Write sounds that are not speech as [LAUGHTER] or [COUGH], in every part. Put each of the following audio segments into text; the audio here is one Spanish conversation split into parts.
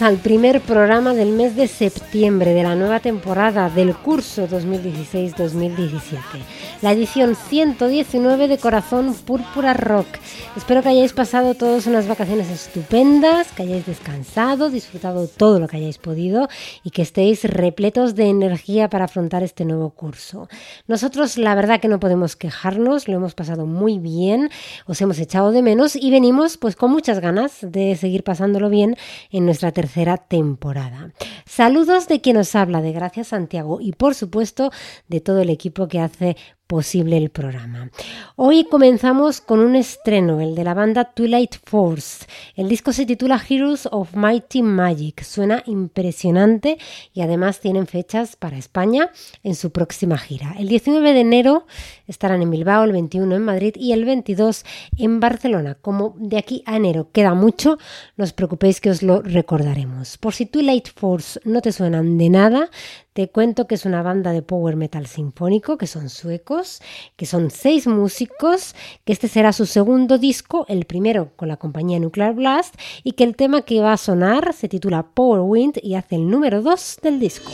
al primer programa del mes de septiembre de la nueva temporada del curso 2016-2017, la edición 119 de Corazón Púrpura Rock. Espero que hayáis pasado todos unas vacaciones estupendas, que hayáis descansado, disfrutado todo lo que hayáis podido y que estéis repletos de energía para afrontar este nuevo curso. Nosotros la verdad que no podemos quejarnos, lo hemos pasado muy bien, os hemos echado de menos y venimos pues con muchas ganas de seguir pasándolo bien en nuestra tercera temporada. Saludos de quien os habla, de Gracias Santiago y por supuesto de todo el equipo que hace posible el programa. Hoy comenzamos con un estreno, el de la banda Twilight Force. El disco se titula Heroes of Mighty Magic. Suena impresionante y además tienen fechas para España en su próxima gira. El 19 de enero estarán en Bilbao, el 21 en Madrid y el 22 en Barcelona. Como de aquí a enero queda mucho, no os preocupéis que os lo recordaremos. Por si Twilight Force no te suenan de nada, te cuento que es una banda de power metal sinfónico, que son suecos, que son seis músicos, que este será su segundo disco, el primero con la compañía Nuclear Blast, y que el tema que va a sonar se titula Power Wind y hace el número 2 del disco.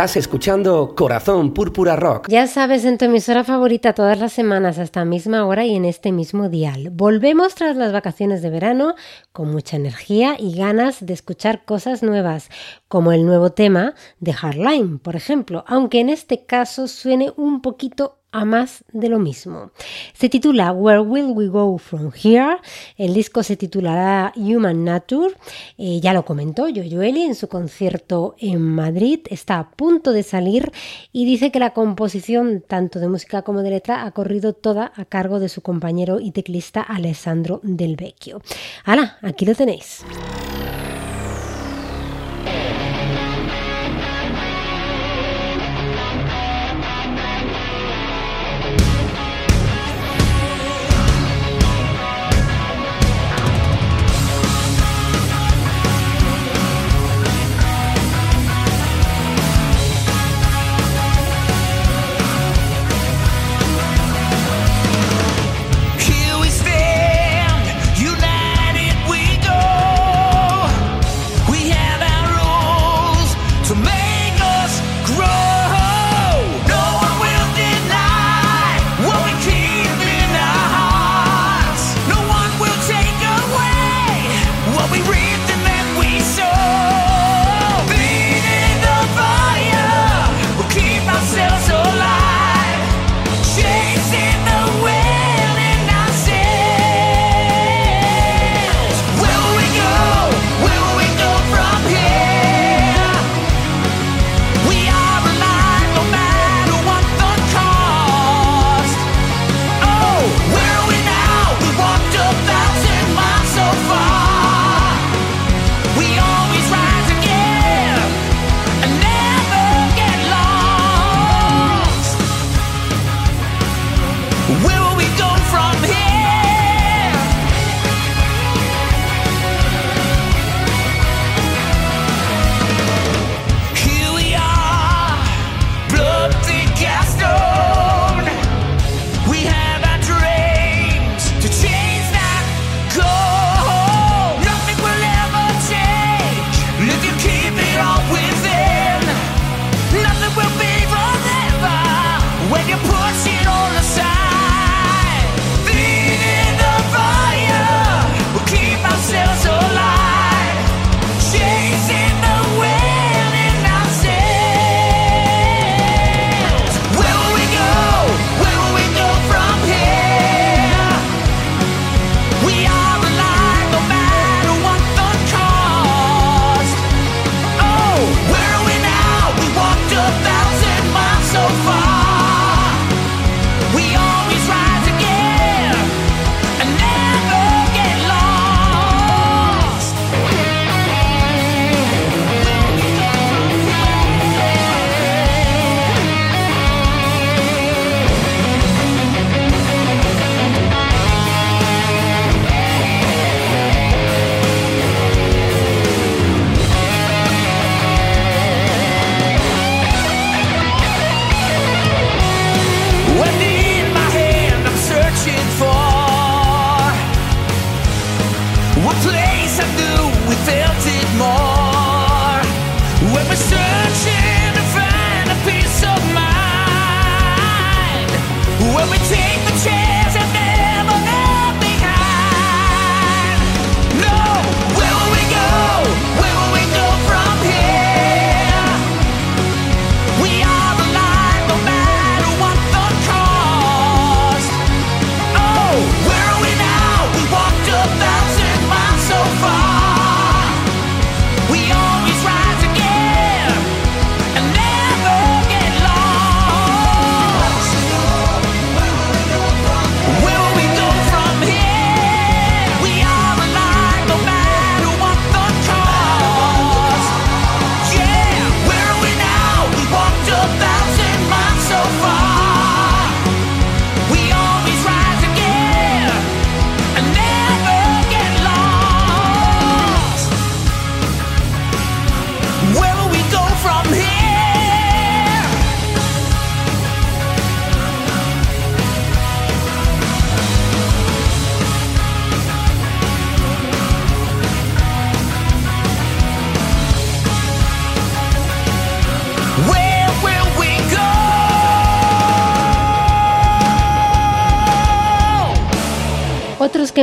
Estás escuchando Corazón Púrpura Rock. Ya sabes, en tu emisora favorita todas las semanas a esta misma hora y en este mismo dial. Volvemos tras las vacaciones de verano con mucha energía y ganas de escuchar cosas nuevas, como el nuevo tema de Hardline, por ejemplo, aunque en este caso suene un poquito a más de lo mismo. Se titula Where Will We Go From Here? El disco se titulará Human Nature. Eh, ya lo comentó Joeli en su concierto en Madrid. Está a punto de salir y dice que la composición tanto de música como de letra ha corrido toda a cargo de su compañero y teclista Alessandro Del Vecchio. ¡Hala! Aquí lo tenéis.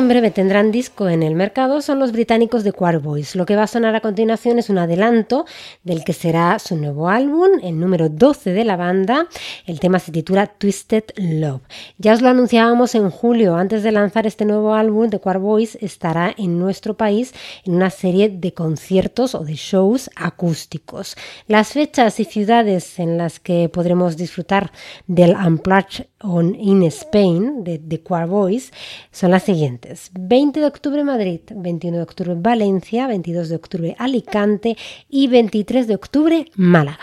En breve tendrán disco en el mercado son los británicos de Choir Boys. Lo que va a sonar a continuación es un adelanto del que será su nuevo álbum, el número 12 de la banda. El tema se titula Twisted Love. Ya os lo anunciábamos en julio, antes de lanzar este nuevo álbum, de Choir Boys estará en nuestro país en una serie de conciertos o de shows acústicos. Las fechas y ciudades en las que podremos disfrutar del Unplugged on in Spain de, de Boys son las siguientes. 20 de octubre Madrid, 21 de octubre Valencia, 22 de octubre Alicante y 23 de octubre Málaga.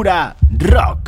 Púrpura Rock.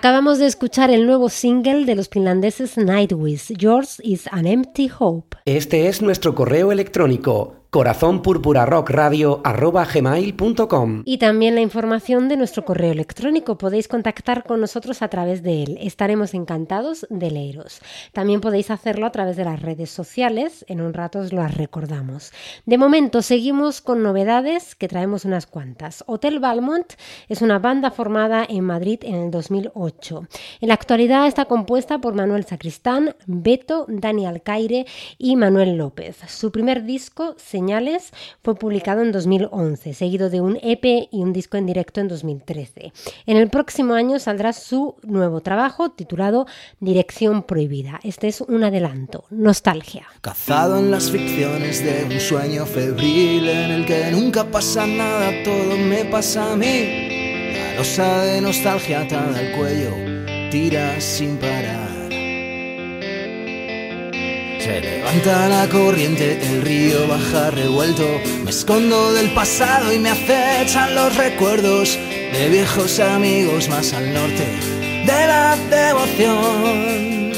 Acabamos de escuchar el nuevo single de los finlandeses Nightwish, Yours is an Empty Hope. Este es nuestro correo electrónico corazón gmail.com Y también la información de nuestro correo electrónico. Podéis contactar con nosotros a través de él. Estaremos encantados de leeros. También podéis hacerlo a través de las redes sociales. En un rato os las recordamos. De momento seguimos con novedades que traemos unas cuantas. Hotel Balmont es una banda formada en Madrid en el 2008. En la actualidad está compuesta por Manuel Sacristán, Beto, Dani Alcaire y Manuel López. Su primer disco se Fue publicado en 2011, seguido de un EP y un disco en directo en 2013. En el próximo año saldrá su nuevo trabajo titulado Dirección Prohibida. Este es un adelanto, nostalgia. Cazado en las ficciones de un sueño febril en el que nunca pasa nada, todo me pasa a mí. La losa de nostalgia atada al cuello, tira sin parar. Se levanta la corriente, el río baja revuelto. Me escondo del pasado y me acechan los recuerdos de viejos amigos más al norte de la devoción.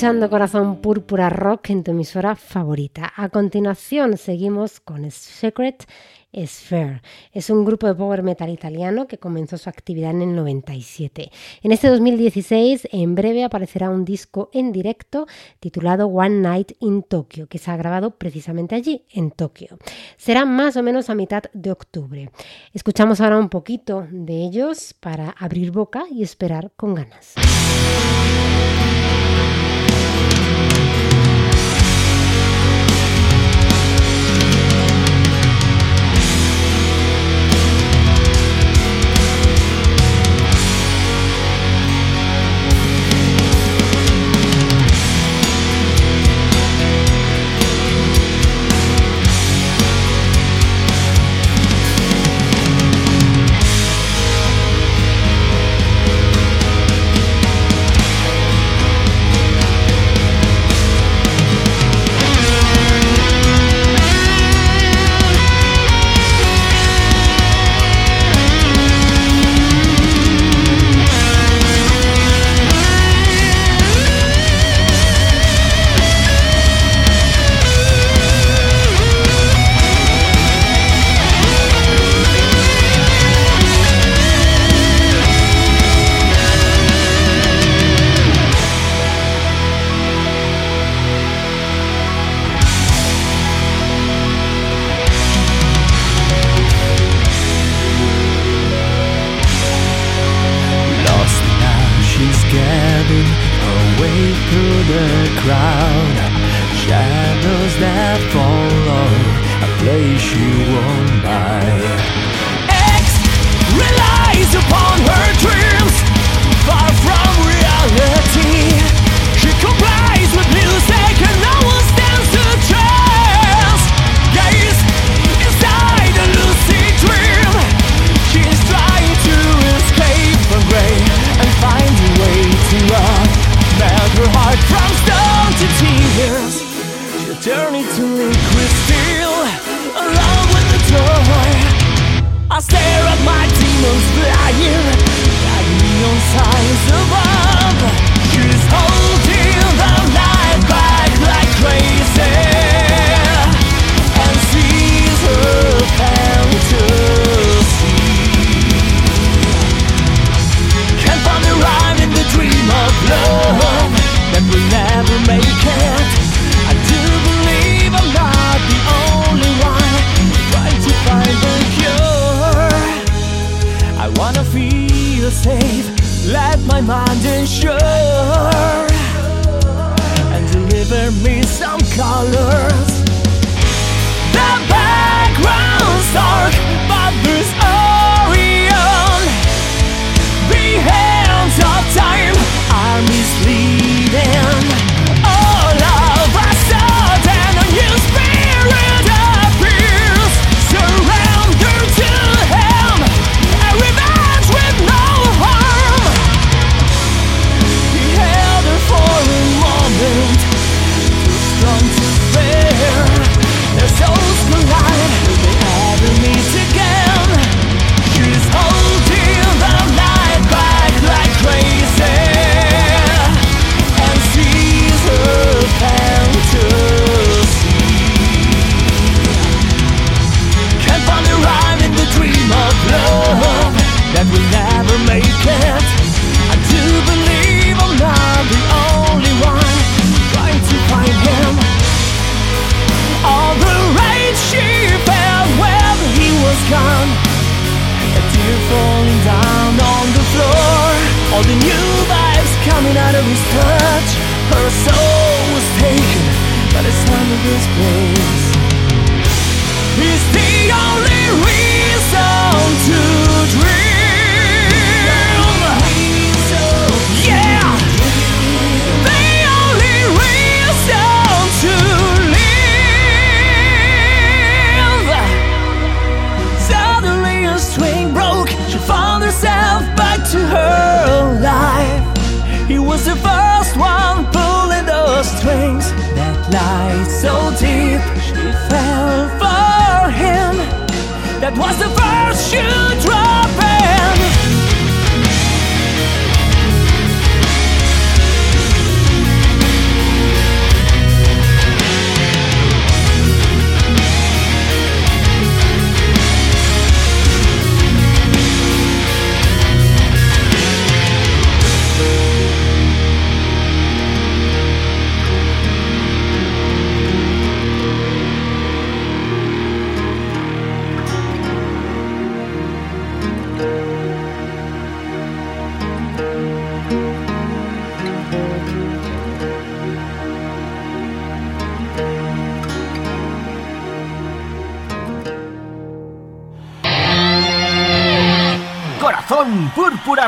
Escuchando Corazón Púrpura Rock en tu emisora favorita. A continuación seguimos con Secret Sphere. Es un grupo de power metal italiano que comenzó su actividad en el 97. En este 2016, en breve aparecerá un disco en directo titulado One Night in Tokyo, que se ha grabado precisamente allí, en Tokio. Será más o menos a mitad de octubre. Escuchamos ahora un poquito de ellos para abrir boca y esperar con ganas. Corazón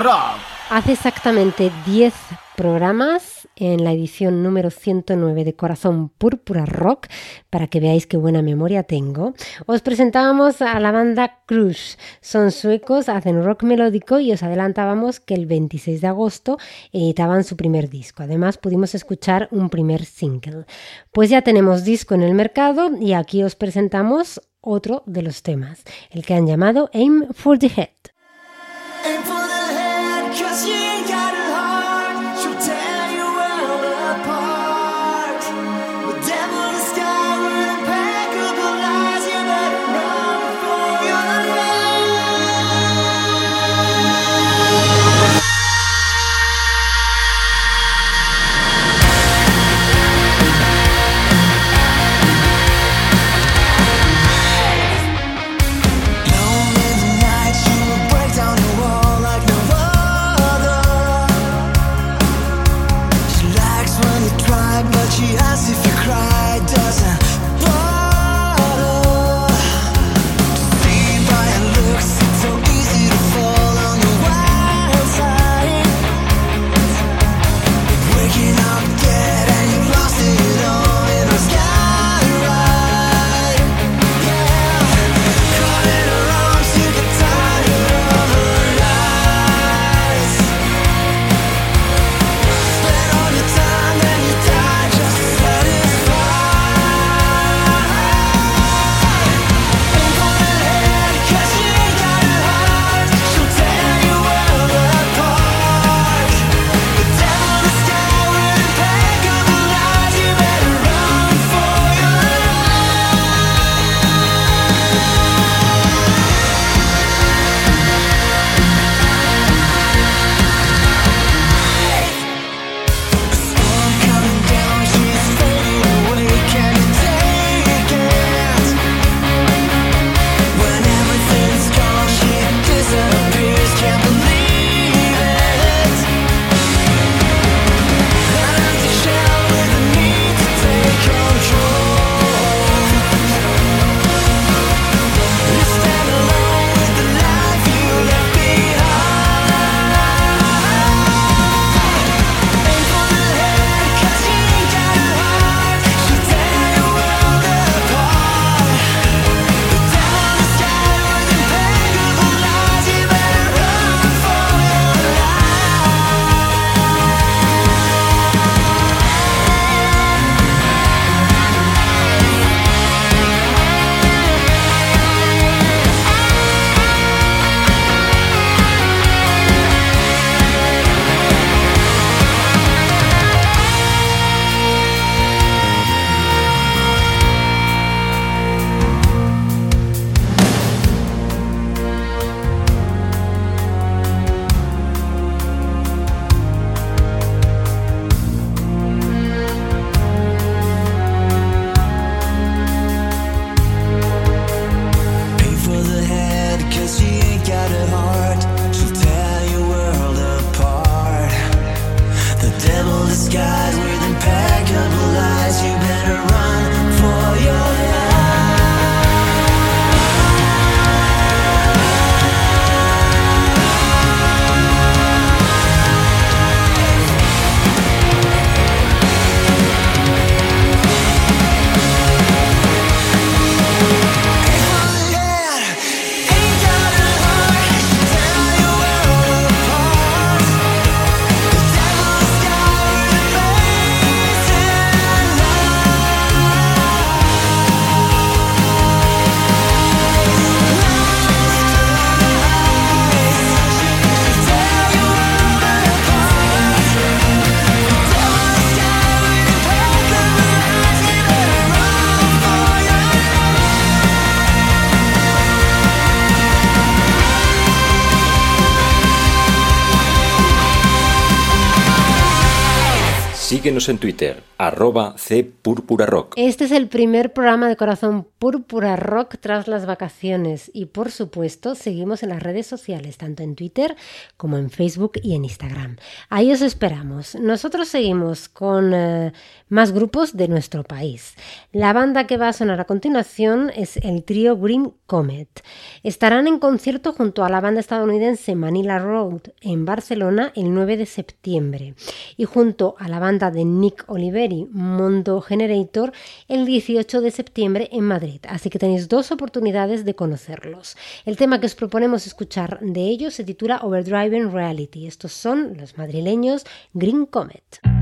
Rock. Hace exactamente 10 programas en la edición número 109 de Corazón Púrpura Rock, para que veáis qué buena memoria tengo, os presentábamos a la banda Crush. Son suecos, hacen rock melódico y os adelantábamos que el 26 de agosto editaban su primer disco. Además pudimos escuchar un primer single. Pues ya tenemos disco en el mercado y aquí os presentamos otro de los temas, el que han llamado Aim for the Head. situation En Twitter, arroba Rock. Este es el primer programa de Corazón Púrpura Rock tras las vacaciones y por supuesto seguimos en las redes sociales, tanto en Twitter como en Facebook y en Instagram. Ahí os esperamos. Nosotros seguimos con eh, más grupos de nuestro país. La banda que va a sonar a continuación es el trío Green Comet. Estarán en concierto junto a la banda estadounidense Manila Road en Barcelona el 9 de septiembre y junto a la banda de Nick Oliveri Mondo Generator el 18 de septiembre en Madrid. Así que tenéis dos oportunidades de conocerlos. El tema que os proponemos escuchar de ellos se titula Overdriving Reality. Estos son los madrileños Green Comet.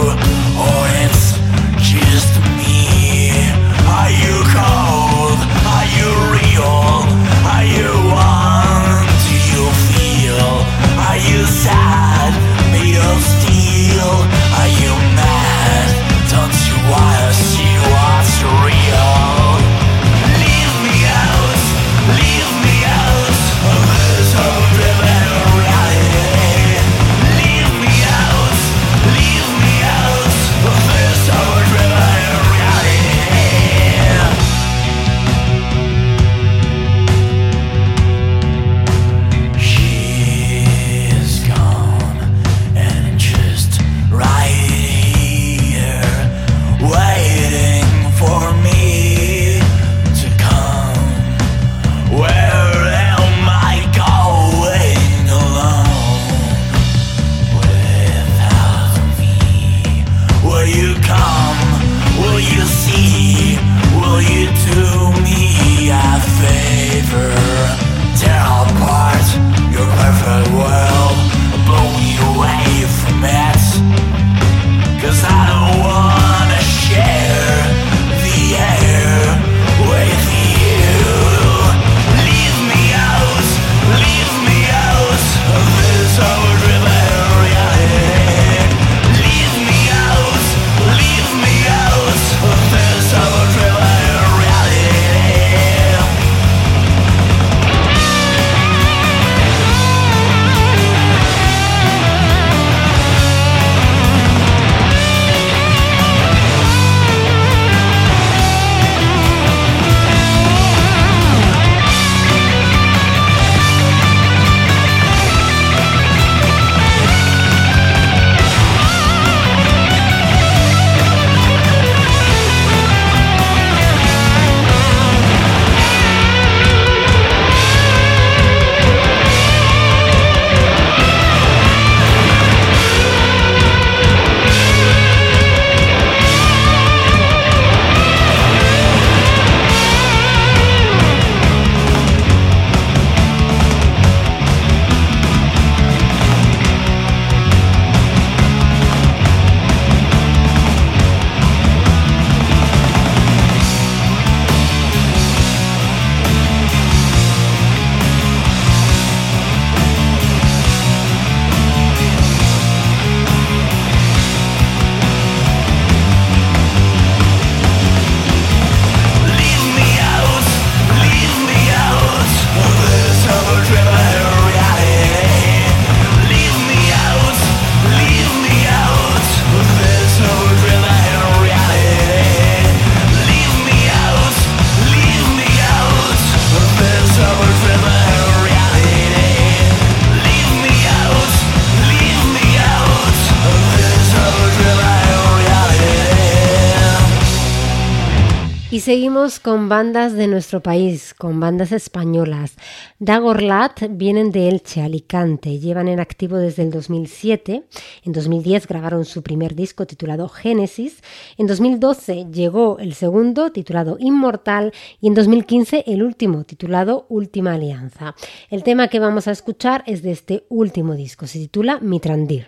seguimos con bandas de nuestro país, con bandas españolas. Dagorlat vienen de Elche, Alicante, llevan en activo desde el 2007. En 2010 grabaron su primer disco titulado Génesis. En 2012 llegó el segundo titulado Inmortal y en 2015 el último titulado Última Alianza. El tema que vamos a escuchar es de este último disco, se titula Mitrandir.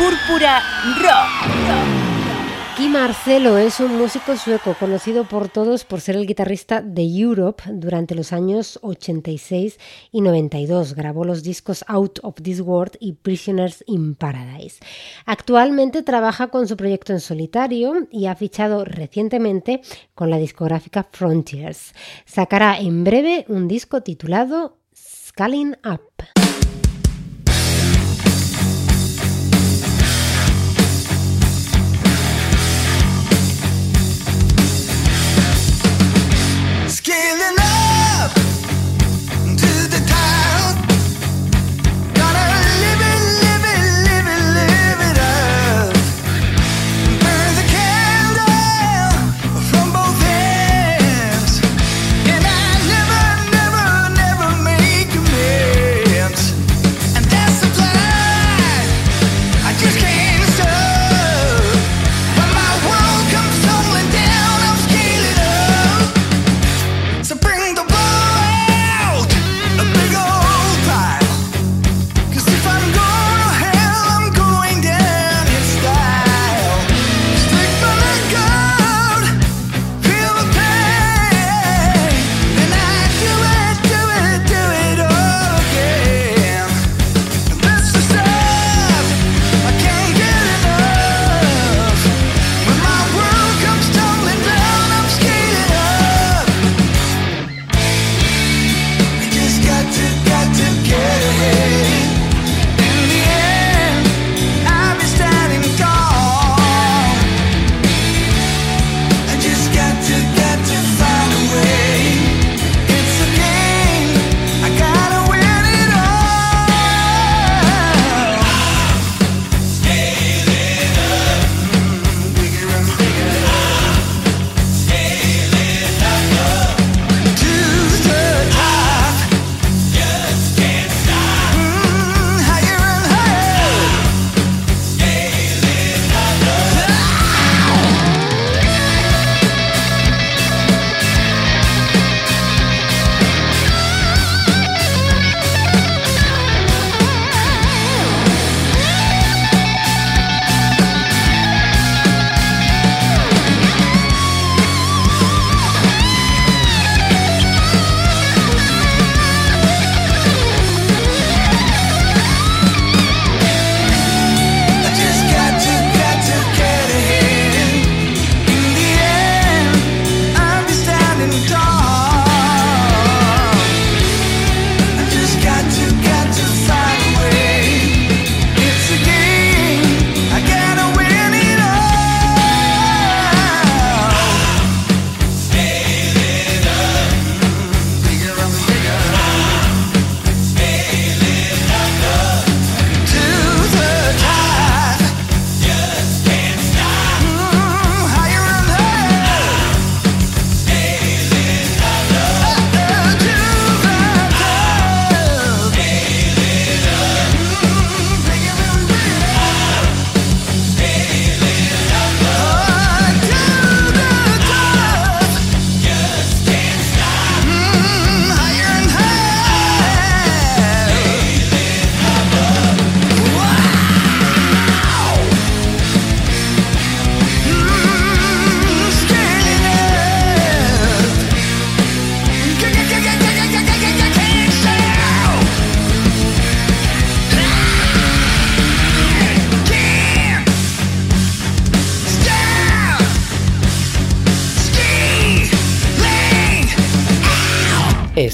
Púrpura Rock. Guy Marcelo es un músico sueco conocido por todos por ser el guitarrista de Europe durante los años 86 y 92. Grabó los discos Out of This World y Prisoners in Paradise. Actualmente trabaja con su proyecto en solitario y ha fichado recientemente con la discográfica Frontiers. Sacará en breve un disco titulado Scaling Up.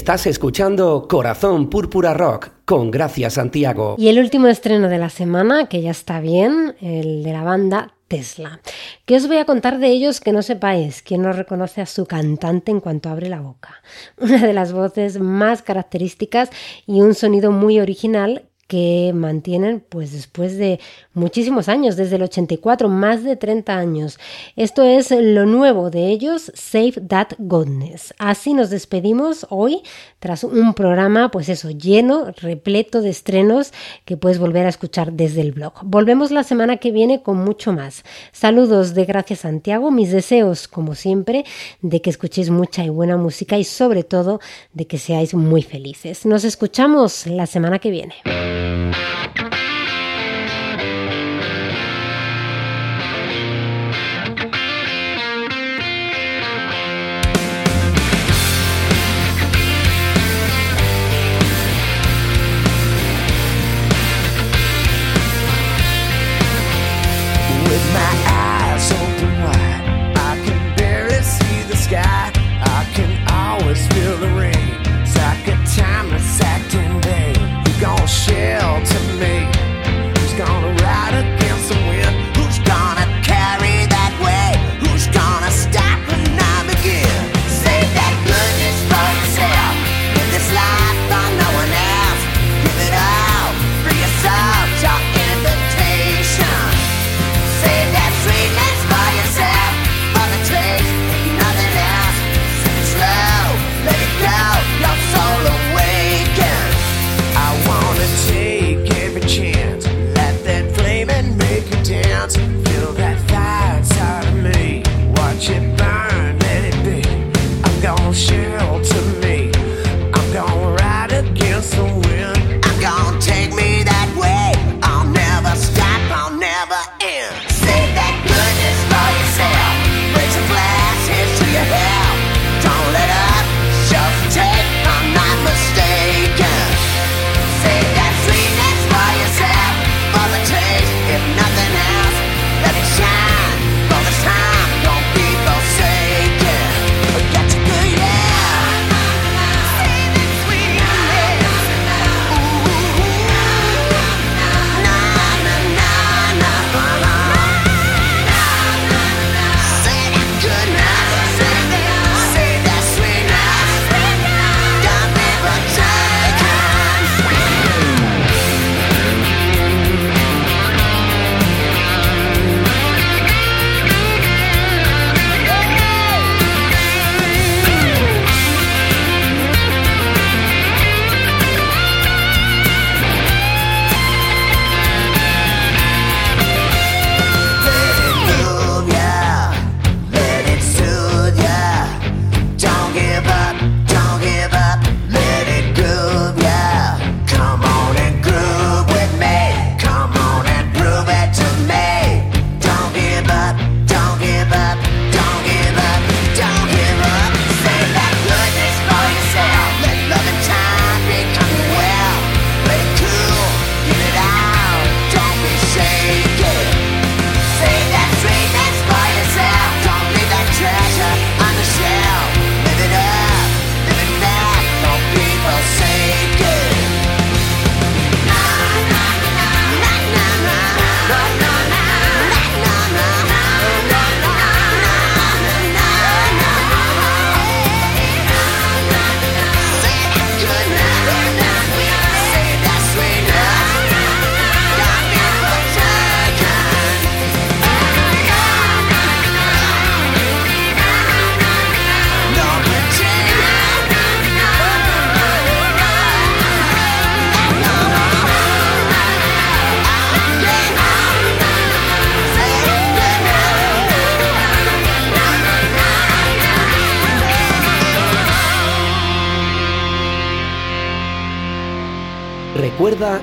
Estás escuchando Corazón Púrpura Rock con Gracia Santiago. Y el último estreno de la semana, que ya está bien, el de la banda Tesla. ¿Qué os voy a contar de ellos que no sepáis? ¿Quién no reconoce a su cantante en cuanto abre la boca? [LAUGHS] Una de las voces más características y un sonido muy original que mantienen pues después de muchísimos años, desde el 84, más de 30 años. Esto es lo nuevo de ellos, Save That Godness. Así nos despedimos hoy tras un programa pues eso, lleno, repleto de estrenos que puedes volver a escuchar desde el blog. Volvemos la semana que viene con mucho más. Saludos de Gracias Santiago, mis deseos como siempre de que escuchéis mucha y buena música y sobre todo de que seáis muy felices. Nos escuchamos la semana que viene.